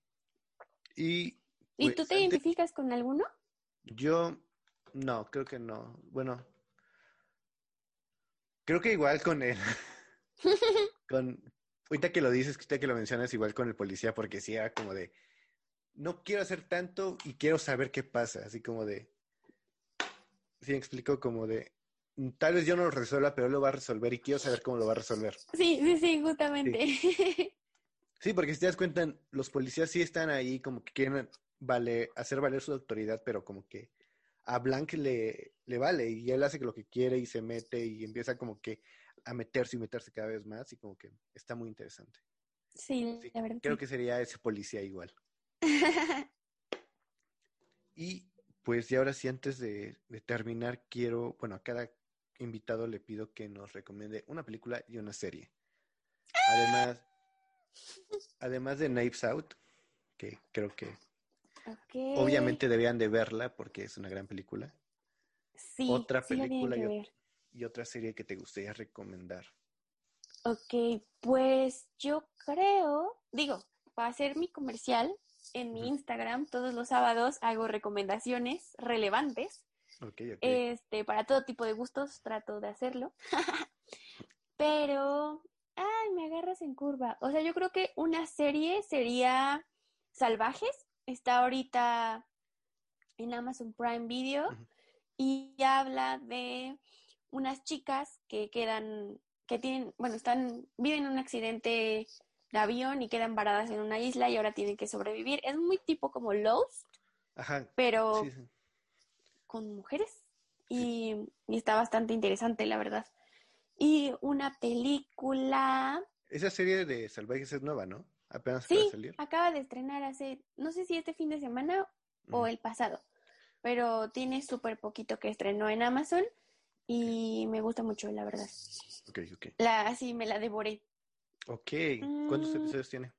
Y ¿Y pues, tú te antes- identificas con alguno? Yo no, creo que no. Bueno, creo que igual con él. con ahorita que lo dices, ahorita que lo mencionas, igual con el policía, porque sí era como de no quiero hacer tanto y quiero saber qué pasa, así como de sí me explico como de mm, tal vez yo no lo resuelva, pero él lo va a resolver y quiero saber cómo lo va a resolver. Sí, sí, sí, justamente. Sí, porque si te das cuenta, los policías sí están ahí como que quieren vale, hacer valer su autoridad, pero como que a Blank le, le vale y él hace lo que quiere y se mete y empieza como que a meterse y meterse cada vez más y como que está muy interesante. Sí, la verdad. Creo que sería ese policía igual. y pues y ahora sí, antes de, de, terminar, quiero, bueno, a cada invitado le pido que nos recomiende una película y una serie. Además, además de Knives Out, que creo que Okay. obviamente debían de verla porque es una gran película. Sí, otra sí película que y. y otra serie que te gustaría recomendar. Ok, pues yo creo, digo, para hacer mi comercial, en mi. Instagram todos los sábados hago recomendaciones relevantes. Ok, ok. Este, para todo tipo de gustos trato de hacerlo. Pero, ay, me agarras en curva. O sea, yo creo que una serie sería Salvajes. Está ahorita en Amazon Prime Video y habla de unas chicas que quedan, que tienen, bueno, están, viven en un accidente de avión y quedan varadas en una isla y ahora tienen que sobrevivir. Es muy tipo como Lost, Ajá. pero Sí, sí. con mujeres y, y está bastante interesante, la verdad. Y una película, Esa serie de Salvajes es nueva, ¿no? Apenas acaba sí, de salir. acaba de estrenar hace, no sé si este fin de semana o el pasado, pero tiene súper poquito que estrenó en Amazon y me gusta mucho, la verdad. Ok, ok. La, sí, me la devoré. Ok. ¿Cuántos Mm. episodios tiene?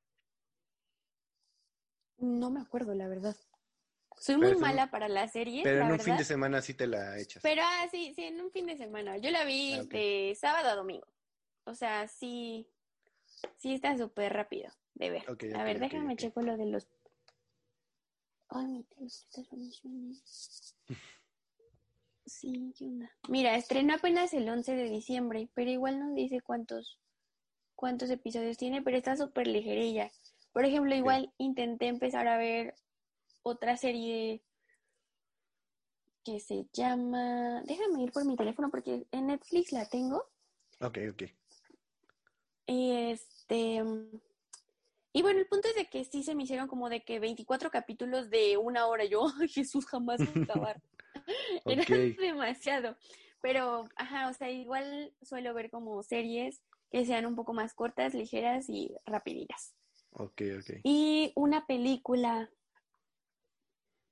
No me acuerdo, la verdad. Soy Pero muy mala para las series, Pero la en un fin de semana sí te la echas. Pero ah, sí, sí, en un fin de semana. Yo la vi Ah, de sábado a domingo. O sea, sí, sí está súper rápido de ver. Ok, a ver, déjame checo lo de los. Ay, mi teléfono está sonando. Sí, ¿qué onda? Mira, estrena apenas el 11 de diciembre, pero igual no dice cuántos cuántos episodios tiene, pero está súper ligerilla. Por ejemplo, igual intenté empezar a ver otra serie que se llama... Déjame ir por mi teléfono porque en Netflix la tengo. Ok, ok. Y este. Y bueno, el punto es de que sí se me hicieron como de que 24 capítulos de una hora. Yo, Jesús, jamás va a acabar. Era demasiado. Pero, ajá, o sea, igual suelo ver como series que sean un poco más cortas, ligeras y rapidillas. Ok, ok. Y una película.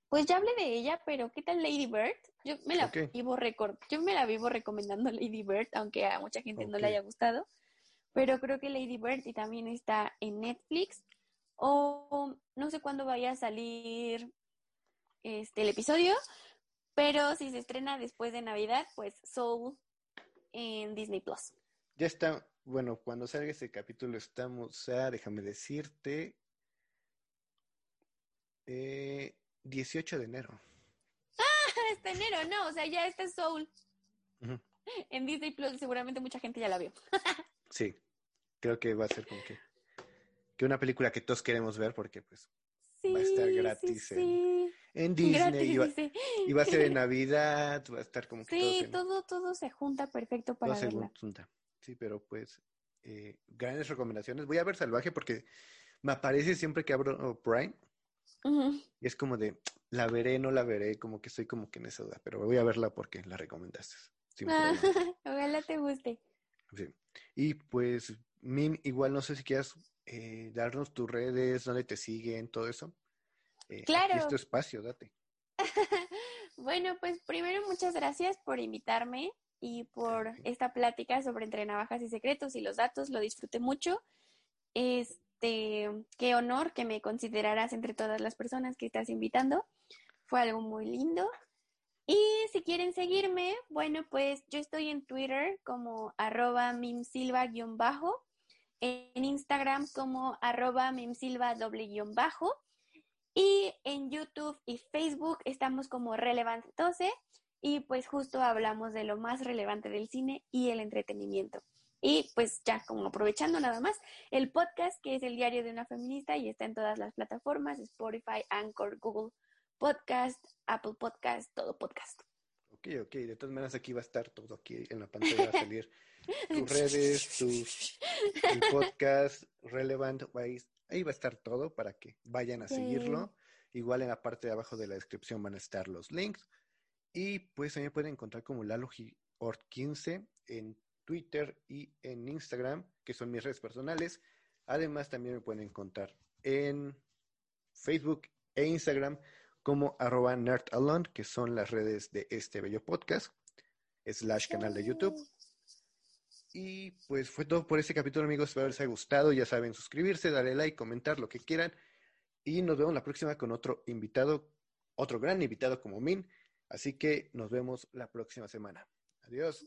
Pues ya hablé de ella, pero ¿qué tal Lady Bird? Yo me la Ok. vivo yo me la vivo recomendando Lady Bird, aunque a mucha gente no le haya gustado. Pero creo que Lady Bird y también está en Netflix. O no sé cuándo vaya a salir este el episodio, pero si se estrena después de Navidad, pues Soul en Disney Plus. Ya está. Bueno, cuando salga ese capítulo estamos a, déjame decirte, eh, 18 de enero. Este enero, no, o sea, ya está Soul en Disney Plus, seguramente mucha gente ya la vio. Sí, creo que va a ser como que, que una película que todos queremos ver porque pues Sí, Va a estar sí, gratis en- sí. en Disney Gratis, y, va, dice. y va a ser en Navidad, va a estar como que Sí, en- todo, todo se junta perfecto todo para se verla. junta. Sí, pero pues eh, grandes recomendaciones. Voy a ver Salvaje porque me aparece siempre que abro Prime y es como de, la veré, no la veré, como que estoy como que en esa duda, pero voy a verla porque la recomendaste. Ah, ojalá te guste. Sí. Y pues, Mim, igual no sé si quieras eh, darnos tus redes, dónde te siguen, todo eso. Eh, aquí Claro. es tu espacio, date. Bueno, pues primero muchas gracias por invitarme y por esta plática sobre entre navajas y secretos y los datos, lo disfruté mucho. Este, qué honor que me consideraras entre todas las personas que estás invitando. Fue algo muy lindo. Y si quieren seguirme, bueno, pues yo estoy en Twitter como arroba mimsilva-bajo, en Instagram como arroba mimsilva doble guion bajo. Y en YouTube y Facebook estamos como Relevant 12 y pues justo hablamos de lo más relevante del cine y el entretenimiento. Y pues ya como aprovechando nada más, el podcast que es el diario de una feminista y está en todas las plataformas, Spotify, Anchor, Google Podcast, Apple Podcast, todo podcast. Ok, ok. De todas maneras, aquí va a estar todo aquí en la pantalla, va a salir tus redes, tus el podcast, Relevant, Ways. Ahí va a estar todo para que vayan a Sí. seguirlo. Igual en la parte de abajo de la descripción van a estar los links. Y pues también pueden encontrar como LaloGiort15 en Twitter y en Instagram, que son mis redes personales. Además, también me pueden encontrar en Facebook e Instagram como arroba nerdalone, que son las redes de este bello podcast, slash canal de YouTube. Y pues fue todo por este capítulo, amigos. Espero les haya gustado. Ya saben, suscribirse, darle like, comentar lo que quieran. Y nos vemos la próxima con otro invitado, otro gran invitado como Min. Así que nos vemos la próxima semana. Adiós.